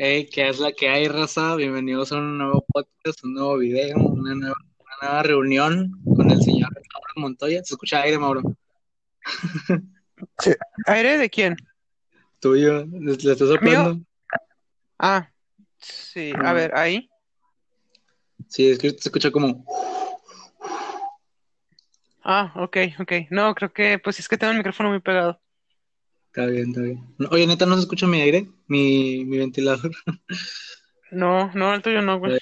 Hey, ¿qué es la que hay, raza? Bienvenidos a un nuevo podcast, un nuevo video, una nueva, una nueva reunión con el señor Mauro Montoya. ¿Se escucha aire, Mauro? Sí. ¿Aire de quién? Tuyo, ¿le, le estás soplando? Ah, sí, a ver, ahí. Sí, es que se escucha como... Ah, ok, ok. No, creo que, pues es que tengo el micrófono muy pegado. Está bien, está bien. Oye, neta, ¿no se escucha mi aire? Mi, mi ventilador. No, no, el tuyo no, güey.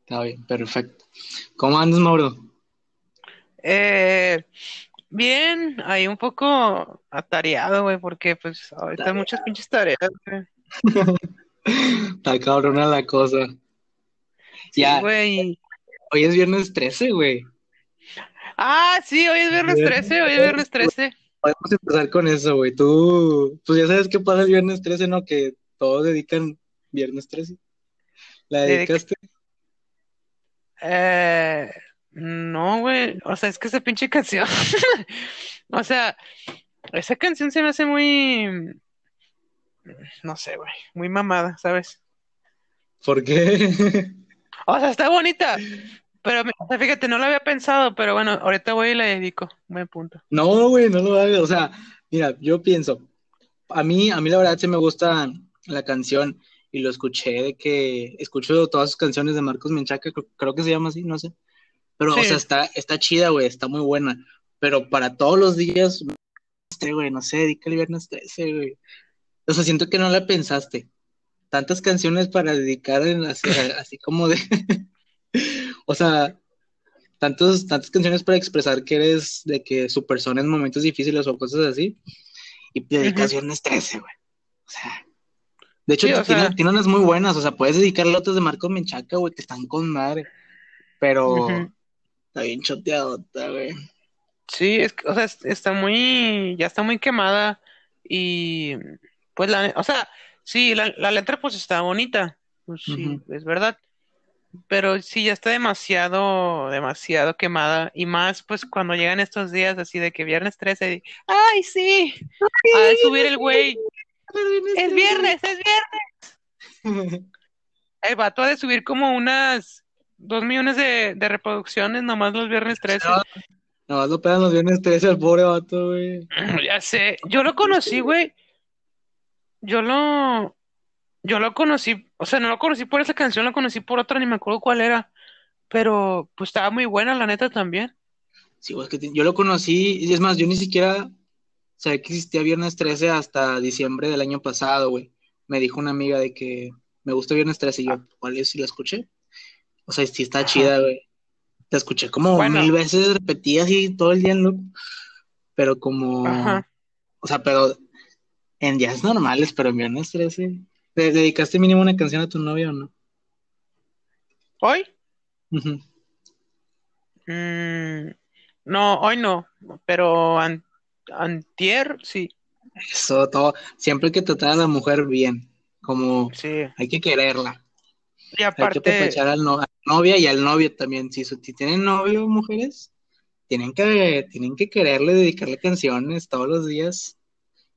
Está bien, perfecto. ¿Cómo andas, Mauro? Eh, bien, ahí un poco atareado, güey, porque pues ahorita hay muchas pinches tareas, güey. Está cabrona la cosa. Sí, Ya, güey. hoy es viernes 13, güey. Ah, sí, hoy es viernes 13, hoy es viernes 13. Podemos empezar con eso, güey. Tú, pues ya sabes qué pasa el viernes 13, ¿no? Que todos dedican viernes 13. ¿La Dedica- dedicaste? Eh, no, güey, o sea, es que esa pinche canción, o sea, esa canción se me hace muy, no sé, güey, muy mamada, ¿sabes? ¿Por qué? O sea, está bonita, pero fíjate, no lo había pensado, pero bueno, ahorita voy y la dedico, buen punto. No, güey, no lo hagas. O sea, mira, yo pienso, a mí, a mí la verdad sí me gusta la canción y lo escuché de que escucho todas sus canciones de Marcos Menchaca, creo, que se llama así, no sé. Pero, o sea, está, está chida, güey, está muy buena. Pero para todos los días, este, güey, no sé, dedica el viernes 13, güey. O sea, siento que no la pensaste. Tantas canciones para dedicar en así, así como de, o sea, tantos, tantas canciones para expresar que eres de que su persona en momentos difíciles o cosas así. Y dedicas viernes 13, güey. O sea, de hecho, Sí, tiene, sea- tiene unas muy buenas. O sea, puedes dedicarle otras de Marcos Menchaca, güey, que están con madre. Pero está bien choteadota, güey. Sí, es, o sea, es- está muy, ya está muy quemada y pues la, o sea, sí, la, la letra pues está bonita, pues sí, es verdad, pero sí ya está demasiado, demasiado quemada. Y más pues cuando llegan estos días así de que viernes 13, y, ay sí, a de subir el güey, es viernes, es viernes, el vato ha de subir como unas dos millones de, de reproducciones nomás los viernes 13. No, no, lo pegan los viernes 13 al pobre vato, güey. Ya sé, yo lo conocí, güey. Yo lo, yo lo conocí, o sea, no lo conocí por esa canción, lo conocí por otra, ni me acuerdo cuál era, pero pues estaba muy buena, la neta también. Sí, güey, es que te- yo lo conocí, y es más, yo ni siquiera sabía que existía Viernes 13 hasta diciembre del año pasado, güey. Me dijo una amiga de que me gusta Viernes 13 y yo, ¿cuál es? Y la escuché. O sea, sí está Ajá. chida, güey. La escuché como Bueno. mil veces repetida así todo el día en loop, pero como, Ajá. o sea, pero en días normales, pero en Viernes 13. ¿Le dedicaste mínimo una canción a tu novia o no? ¿Hoy? Mm, no, hoy no, pero an- antier, sí, Eso, todo. Siempre hay que tratar a la mujer bien, como sí. hay que quererla. Y Hay que aparte, apapachar al no- a la novia y al novio también. Si, si tienen novio, mujeres, tienen que, tienen que quererle, dedicarle canciones todos los días.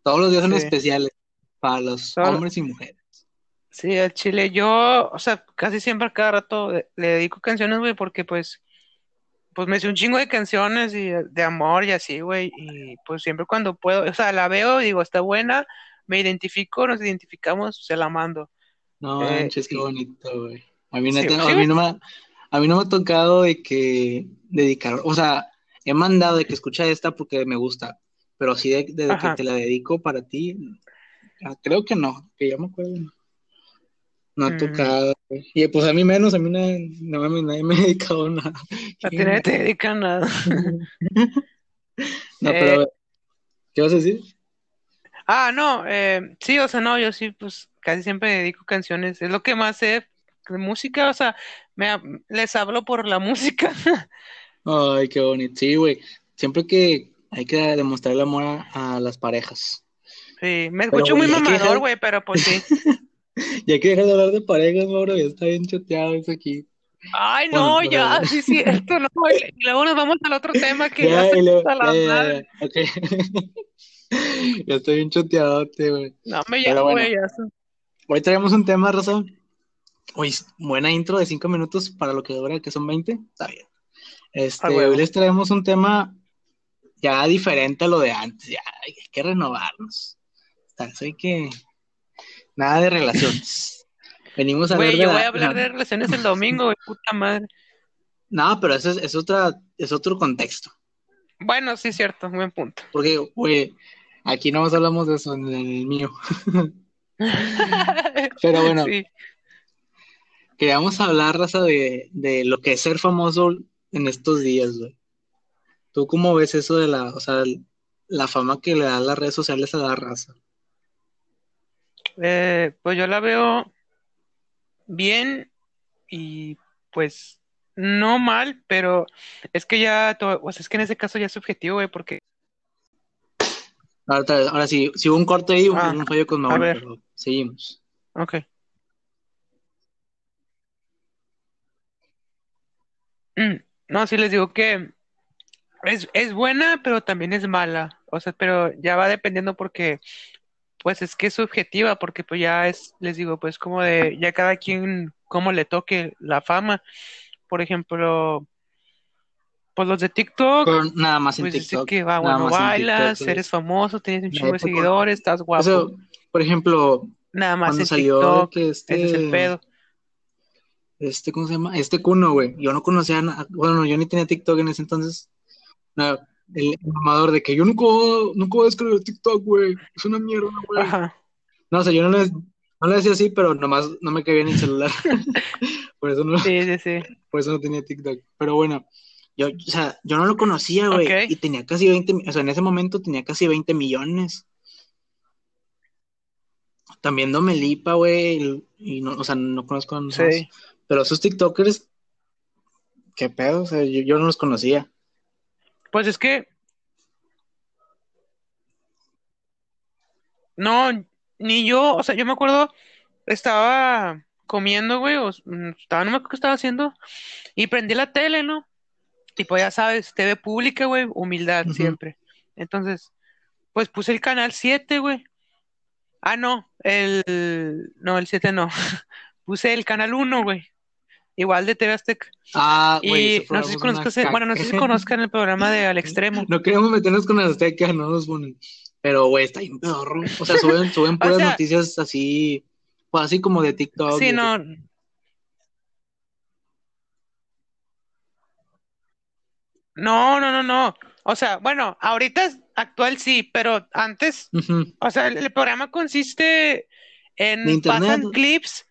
Todos los días son Sí. especiales para los hombres y mujeres. Sí, al chile, yo, o sea, casi siempre a cada rato le, le dedico canciones, güey, porque pues, pues me sé un chingo de canciones y de amor y así, güey, y pues siempre cuando puedo, o sea, la veo, digo, está buena, me identifico, nos identificamos, se la mando. No Eh, manches, qué y- bonito, güey. A mí, Sí, neta- sí, a mí no me, a mí no me ha tocado de que dedicar, o sea, he mandado de que escucha esta porque me gusta, pero así de, de que te la dedico para ti, ah, creo que no, que yo me acuerdo. No, ha Mm. tocado, güey. Y pues a mí menos, a mí nadie, no, mames, nadie me ha dedicado nada. A ti nadie te dedica a nada. No, pero Eh, a ver, ¿qué vas a decir? Ah, no, eh, sí, o sea, no, yo sí, pues casi siempre dedico canciones, es lo que más sé de música, o sea, me, les hablo por la música. Ay, qué bonito. Sí, güey. Siempre que hay que demostrar el amor a, a las parejas. Sí, me Pero, escucho muy mamador, güey, pero pues sí. Y hay que dejar de hablar de parejas, Mauro, ya está bien choteado eso aquí. Ay, Bueno, no, pero- ya, sí, sí, esto no, y luego nos vamos al otro tema que Ya, ya luego- está la ya, ya, ya. Ya estoy bien choteadote, güey. No, me ya, bueno. güey, ya. se- hoy traemos un tema, Rosa. Hoy, buena intro de cinco minutos para lo que dura, que son 20. Está bien. Este, Ah, hoy les traemos un tema ya diferente a lo de antes. Ya hay que renovarnos. Así que nada de relaciones. Venimos a Güey, hablar de yo la- voy a hablar la- de relaciones el domingo, güey, puta madre. No, pero eso es, es otra, es otro contexto. Bueno, sí, cierto, buen punto. Porque, güey, aquí no más hablamos de eso en el mío. Pero bueno, Sí. queríamos hablar, raza, de, de lo que es ser famoso en estos días, güey. ¿Tú cómo ves eso de la, o sea, la fama que le dan las redes sociales a la raza? Eh, pues yo la veo bien y pues no mal, pero es que ya, to- o sea, es que en ese caso ya es subjetivo, güey, porque Ahora, ahora sí, si hubo un corte ahí, Ah, un fallo con Mauro, pero seguimos. Ok. Mm, No, sí les digo que es, es buena, pero también es mala. O sea, pero ya va dependiendo porque, pues es que es subjetiva, porque pues ya es, les digo, pues como de, ya cada quien, cómo le toque la fama. Por ejemplo, pues los de TikTok, Con, nada más en pues TikTok. que va, bueno, bailas, TikTok, eres famoso, tienes un chingo de seguidores, estás guapo. Eso, por ejemplo, Nada más cuando en salió TikTok, que ese es el este, pedo. este, ¿cómo se llama? Este Kuno, güey. Yo no conocía, bueno, yo ni tenía TikTok en ese entonces. No, el mamador de que yo nunca, voy- nunca voy a descargar TikTok, güey. Es una mierda, güey. Ajá. No, o sea, yo no le, no le decía así, pero nomás no me cabía en el celular. Por eso no, Sí, sí, sí. por eso no tenía TikTok. Pero bueno, yo, o sea, yo no lo conocía, güey. Y tenía casi 20, mi- o sea, en ese momento tenía casi 20 millones. También Domelipa, güey. Y, no, o sea, no conozco a. Sí. Pero esos TikTokers, qué pedo, o sea, yo, yo no los conocía. Pues es que no, ni yo, o sea, yo me acuerdo, estaba comiendo, güey, o, mm, estaba, no me acuerdo qué estaba haciendo, y prendí la tele, ¿no? Y pues ya sabes, TV pública, güey, humildad siempre. Entonces, pues puse el canal 7, güey. Ah, no, el, no, el 7 no. Puse el canal 1, güey. Igual de TV Azteca. Ah, güey, Y no sé si conozcas, bueno, no sé si conozcan el programa de Al Extremo. No queremos meternos con Azteca, no nos ponen. Pero, güey, está bien pedorro. O sea, suben, suben puras sea- noticias así, pues así como de TikTok. Sí, no. No, no, no, no. O sea, bueno, ahorita es actual sí, pero antes, o sea, el, el programa consiste en internet. pasan clips,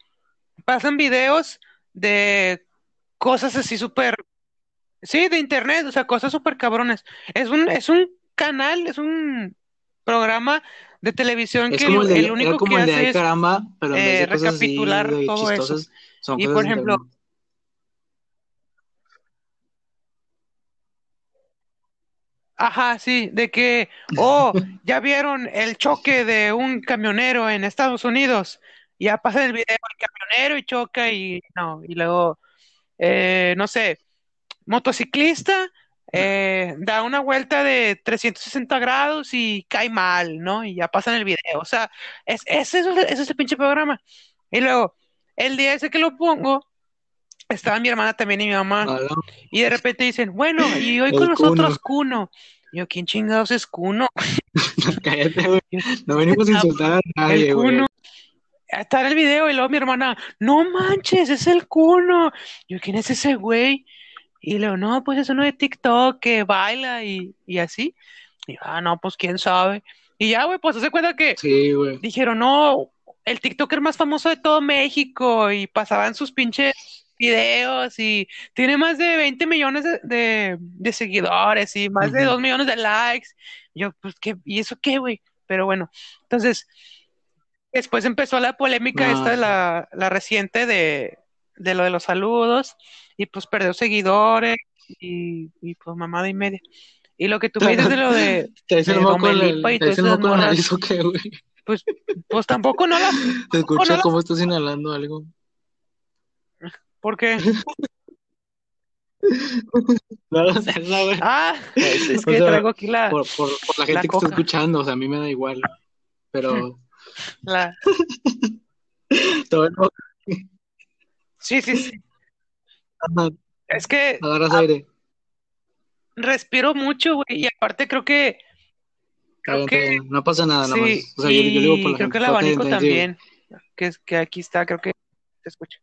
pasan videos de cosas así súper, sí, de internet, o sea, cosas súper cabrones. Es un, es un canal, es un programa de televisión Es que como el único como que el de hace es caramba, pero eh, de cosas así recapitular todo eso. son Y, cosas por ejemplo, internet. Ajá, sí, de que, oh, ya vieron el choque de un camionero en Estados Unidos. Ya pasa el video el camionero y choca y no, y luego, eh, no sé, motociclista eh, da una vuelta de 360 grados y cae mal, ¿no? Y ya pasa en el video. O sea, es, es eso, es ese pinche programa. Y luego, el día ese que lo pongo, estaba mi hermana también y mi mamá. Y de repente dicen, bueno, y hoy El con nosotros. Kuno. Yo, ¿quién chingados es Kuno? Cállate, güey. No venimos a insultar a nadie, güey. Está en el video y luego mi hermana, no manches, es el Kuno. Yo, ¿quién es ese güey? Y luego, no, pues es uno de TikTok que baila y, y así. Y yo, ah, no, pues quién sabe. Y ya, güey, pues se cuenta que Sí, güey. dijeron, no, el TikToker más famoso de todo México y pasaban sus pinches videos y tiene más de 20 millones de, de- de seguidores y más de Ujú. 2 millones de likes. Yo, pues, ¿qué? ¿Y eso qué, güey? Pero bueno, entonces, después empezó la polémica No, esta de sí. la, la reciente de, de lo de los saludos y pues perdió seguidores y, y pues mamada y media. Y lo que tú me dices de lo de, el de Domelipa y el moco en la morras. nariz, ¿o qué, güey? pues, pues tampoco no la, Te escucho no la- cómo estás inhalando algo. porque, No lo sé, no, güey. ah, es, es O que sea, traigo aquí la, Por, por, por la gente La que está coca. escuchando, o sea, a mí me da igual. Pero, la, Todo el- Sí, sí, sí. Ajá, Es que agarras aire. respiro mucho, güey, y aparte creo que, creo que. No pasa nada, nada más. sí, O sea, yo, yo digo por y la creo gente. que el abanico está también, que, que aquí está, creo que se escucha.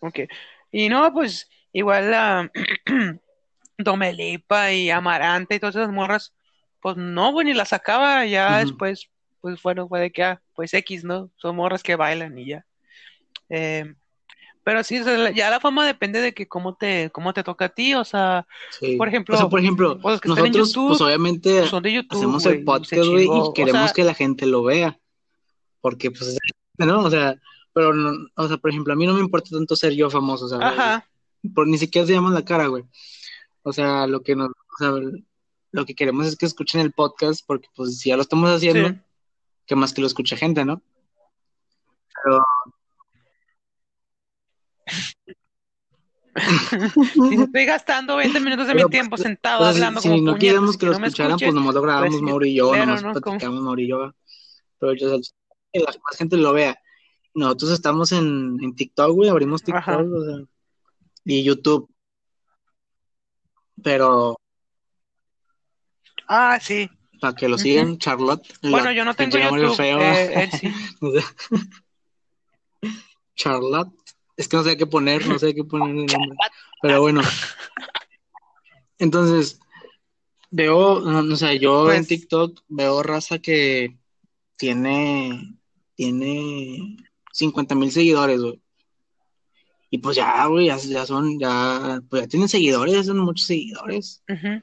Ok. Y no, pues, igual la Domelipa y Amaranta y todas esas morras, pues no, güey, ni las sacaba, ya después, pues bueno, fue de que, ah, pues X, ¿no? Son morras que bailan y ya. Eh, pero sí, o sea, la- ya la fama depende de que cómo te, cómo te toca a ti, o sea, Sí. por O sea, ejemplo, por ejemplo, pues que nosotros, pues YouTube obviamente son de YouTube, hacemos güey, el podcast, güey, y o queremos sea, que la gente lo vea. Porque, pues, es- ¿no? O sea, pero, no, o sea, por ejemplo, a mí no me importa tanto ser yo famoso, o sea, ajá, por ni siquiera se llama la cara, güey. O sea, lo que nos, o sea, lo que queremos es que escuchen el podcast, porque, pues, si ya lo estamos haciendo, sí. que más que lo escuche gente, ¿no? Pero, Si estoy gastando 20 minutos de mi pero, tiempo pues, sentado si, hablando si como no puñetas queríamos que lo no escucharan, pues nomás lo pues grabamos Mauro y yo, nomás ¿no? Platicamos Mauro y yo, pero o sea, que la más gente lo vea. Nosotros estamos en, en TikTok, güey, abrimos TikTok, o sea, y YouTube, pero Ah, sí. para que lo sigan, Charlotte, Bueno, yo no tengo YouTube, feo, eh, él sí. Charlotte, es que no sé qué poner, no sé qué poner el nombre, pero bueno, entonces, veo, no, no sé, yo en Pues, TikTok veo raza que tiene, tiene 50 mil seguidores, güey. Y pues ya, güey, ya, ya son, ya, pues ya tienen seguidores, ya son muchos seguidores. ujú.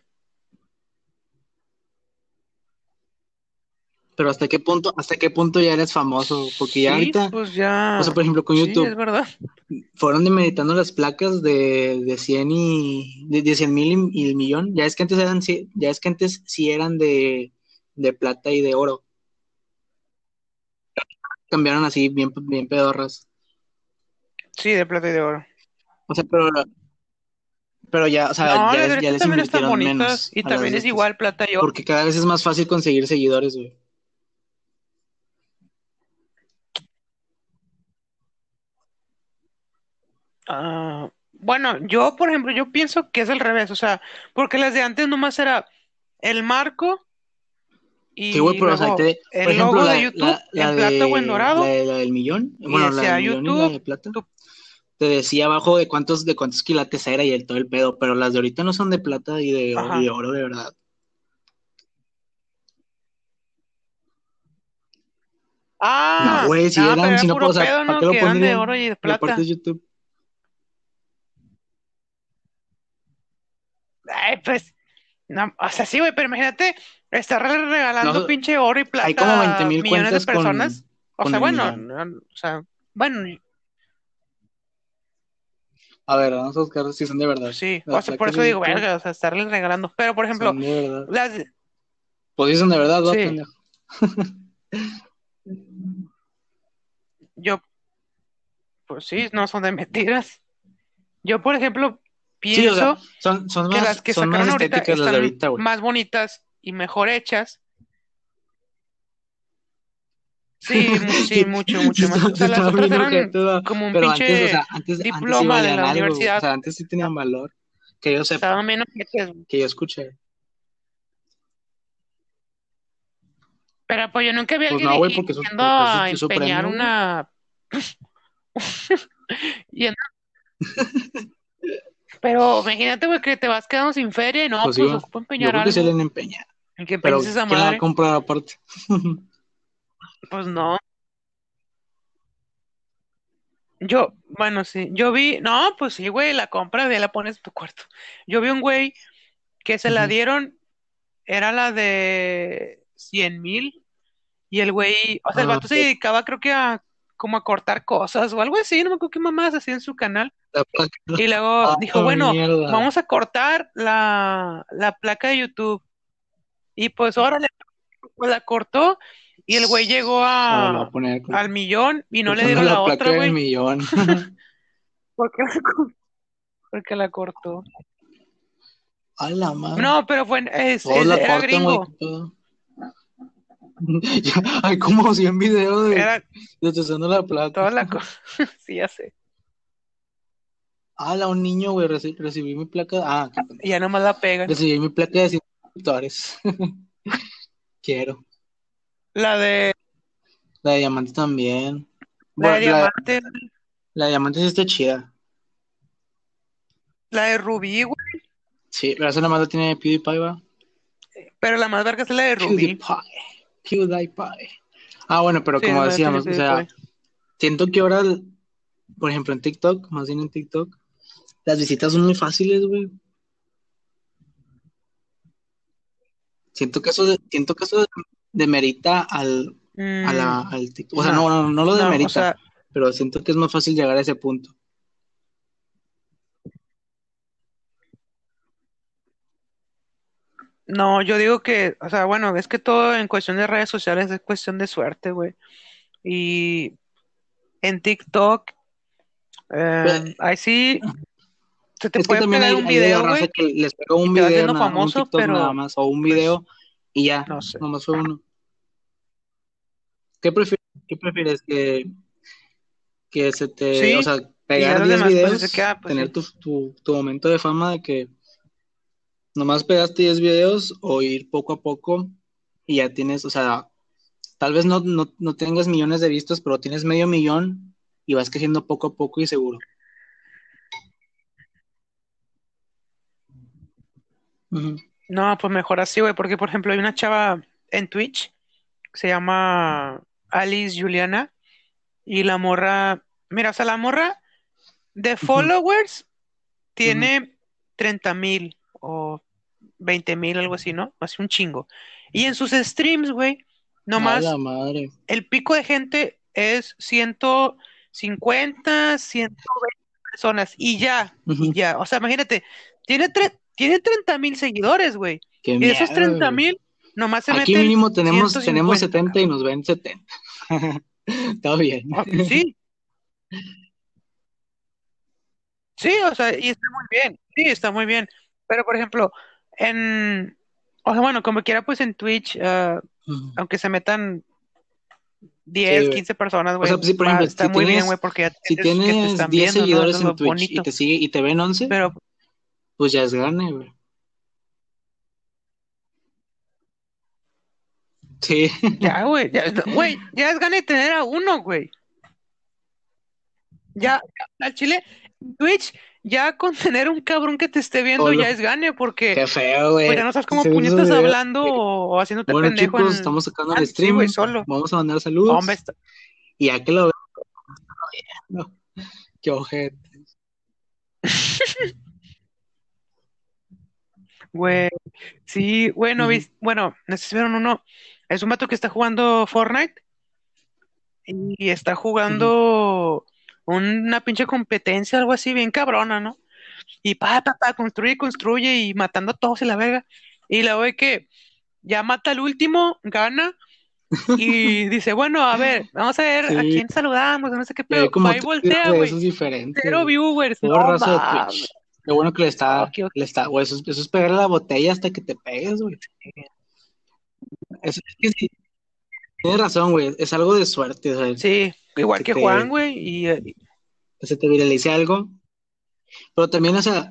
Pero hasta qué punto, hasta qué punto ya eres famoso, porque ya Sí, ahorita, pues o sea, por ejemplo, con sí, es YouTube, verdad. fueron demeritando las placas de, de 100 y, de, de 100 mil y, y el millón. Ya es que antes eran, ya es que antes sí eran de, de plata y de oro. Cambiaron así, bien, bien pedorras. Sí, de plata y de oro. O sea, pero, pero ya, o sea, No, ya les, de ya ahorita les también están invirtieron bonitas menos y también es igual plata y oro. Porque cada vez es más fácil conseguir seguidores, güey. Ah, bueno, yo, por ejemplo, yo pienso que es al revés, o sea, porque las de antes nomás era el marco y pero, o sea, luego te- por el ejemplo, logo la, de YouTube la, la en plata o en de, la, dorado de- la del millón, y bueno, la del millón y la de YouTube, plata, tu- te decía abajo de cuántos, de cuántos quilates era y el todo el pedo, pero las de ahorita no son de plata y de, oro- y de oro de verdad. No, Ah, güey, si ah, pero eran, era si no, puro o sea, pedo, ¿para ¿no? qué lo Que eran de oro y de plata. YouTube. Ay, pues, no, o sea, sí, güey, pero imagínate estar re- regalando No, pinche oro y hay como 20 plata a mil millones de personas. con, O con sea, bueno, no, o sea, bueno, A ver, vamos a buscar si son de verdad. sí, o sea, por eso digo, verga, o sea, estarles regalando. Pero, por ejemplo, son de verdad. las, Pues son de verdad, ¿no, sí, pendejo? yo, pues sí, no son de mentiras. Yo, por ejemplo, Sí, o sea, pienso son, son que más, las que son más ahorita estéticas las de ahorita, güey. más bonitas y mejor hechas. Sí, sí, mucho, mucho más. como un Pero antes, o pinche sea, antes, antes sí diploma de la algo, güey. O universidad. sea, antes sí tenían valor. Que yo sepa, Estaban menos hechas. que yo escuché. Pero pues yo nunca vi a Pues alguien no, güey, porque yendo a empeñar premio, una... yendo- Pero imagínate, güey, que te vas quedando sin feria y no, Pues pues ocupo Yo empeñar creo que se le empeñado. ¿En qué Pero, esa ¿quién la va a madre? comprar aparte? Pues no. Yo, bueno, sí, yo vi, no, pues sí, güey, la compra de la pones en tu cuarto. Yo vi un güey que se la dieron, era la de 100 mil, y el güey, o sea, el Ah, vato se dedicaba creo que a como a cortar cosas o algo así, no me acuerdo qué mamás hacía en su canal. la placa. Y luego Ah, dijo, bueno, mierda. vamos a cortar la, la placa de YouTube. Y pues órale, pues la cortó y el güey llegó a, a poner al millón y no le dieron la la placa otra, güey. millón. Porque porque la cortó. A la madre. No, pero fue, es, era gringo. Hay como 100 videos de, Era de te usando la plata. toda la cosa. Sí, ya sé. Ah, la un niño, güey, reci- recibí mi placa. Ah, ya nomás la pegan. recibí mi placa de 100 suscriptores. Quiero. La de, La de diamante también. la de Bueno, la, diamante, la de diamante sí está chida. la de rubí, güey. Sí, pero esa nada más la tiene PewDiePie, va. Pero la más verga es la de rubí. PewDiePie. PewDiePie. Ah, bueno, pero Sí, como decíamos, o sea, siento que ahora, por ejemplo, en TikTok, más bien en TikTok, las visitas son muy fáciles, güey. Siento que eso, de- siento que eso demerita al, a la, Mm, al TikTok. O sea, no, no, no, lo no, demerita, o sea, pero siento que es más fácil llegar a ese punto. No, yo digo que, o sea, bueno, es que todo en cuestión de redes sociales es cuestión de suerte, güey. Y en TikTok, eh, Pero- ahí sí se te Es puede también pegar hay, un video, güey, que les pega un y video, nada, un TikTok pero nada más, o un pues, video y ya, no sé. nomás fue uno. ¿Qué prefieres? ¿Qué prefieres? Que, que se te, o sea, pegar los 10 demás, pues videos, queda, pues tener sí. tu, tu, tu momento de fama de que nomás pegaste 10 videos o ir poco a poco y ya tienes, o sea, tal vez no, no, no tengas millones de vistas, pero tienes medio millón y vas creciendo poco a poco y seguro. No, pues mejor así, güey, porque por ejemplo hay una chava en Twitch que se llama Alice Juliana y la morra, mira, o sea, la morra de followers tiene 30 mil o 20 mil, algo así, ¿no? Así un chingo. Y en sus streams, güey, nomás la madre. el pico de gente es 150, 120 personas y ya, y Ujú. ya. O sea, imagínate, tiene, tre- tiene 30 mil seguidores, güey. Qué Y de esos miedo, 30 güey. mil, nomás se Aquí meten mínimo tenemos, tenemos 150, 70 y nos ven 70. Está bien. Ah, pues sí, sí, o sea, y está muy bien, sí, está muy bien. Pero, por ejemplo, en, o sea, bueno, como quiera, pues en Twitch, ah, Ujú. aunque se metan Sí, 10, güey. 15 personas, O güey, sea, pues sí, por ejemplo, está si muy bien, tienes, güey, porque ya si tienes que te están 10 viendo, ¿no? Seguidores es en Twitch y bonito. te sigue y te ven 11, Pero, pues ya es gane, güey. Sí. ya, güey, ya, güey, ya es gana de tener a uno, güey. Ya, al Chile, Twitch, ya con tener un cabrón que te esté viendo ya es gane, porque Qué feo, pues ya güey. no sabes cómo Según esos puñetas hablando o, haciéndote Bueno, pendejo chicos, en... estamos sacando el stream. güey, solo. Vamos a mandar saludos. Hombre, está- Y ya que lo veo, qué ojete. güey, sí, bueno, vis- bueno, no sé si vieron uno, es un vato que está jugando Fortnite y está jugando una pinche competencia, algo así, bien cabrona, ¿no? Y pa, pa, pa, construye, construye y matando a todos y la verga. Y luego ve que ya mata al último, gana y dice, bueno, a ver, vamos a ver a quién saludamos, no sé qué pedo. tres voltea, güey. Cero viewers, no. Lo bueno que le está, qué le está, güey, eso, es- eso es pegarle la botella hasta que te pegues, güey. Eso es que sí, tienes razón, güey, es algo de suerte, o sea, Sí, igual que que Juan, güey, y eh, se te viralice algo, pero también, o sea,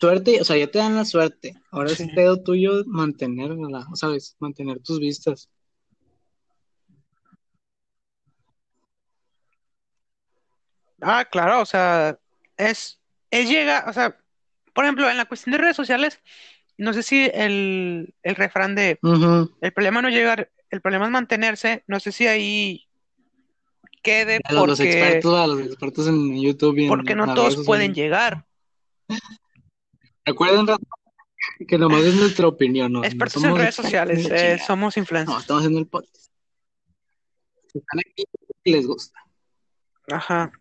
suerte, o sea, ya te dan la suerte, ahora es sí. pedo tuyo mantenerla, ¿sabes? Mantener tus vistas. Ah, claro, o sea, es, es llega, o sea, por ejemplo, en la cuestión de redes sociales, no sé si el, el refrán de el problema no es llegar, el problema es mantenerse, no sé si ahí quede A los, los porque, expertos, a los expertos en YouTube y porque en no las redes todos pueden sociales. llegar. Recuerden que nomás es nuestra opinión, no, no Expertos en redes sociales, eh, chingada. somos No, influencers. estamos haciendo el podcast. Están aquí, les gusta. Ajá.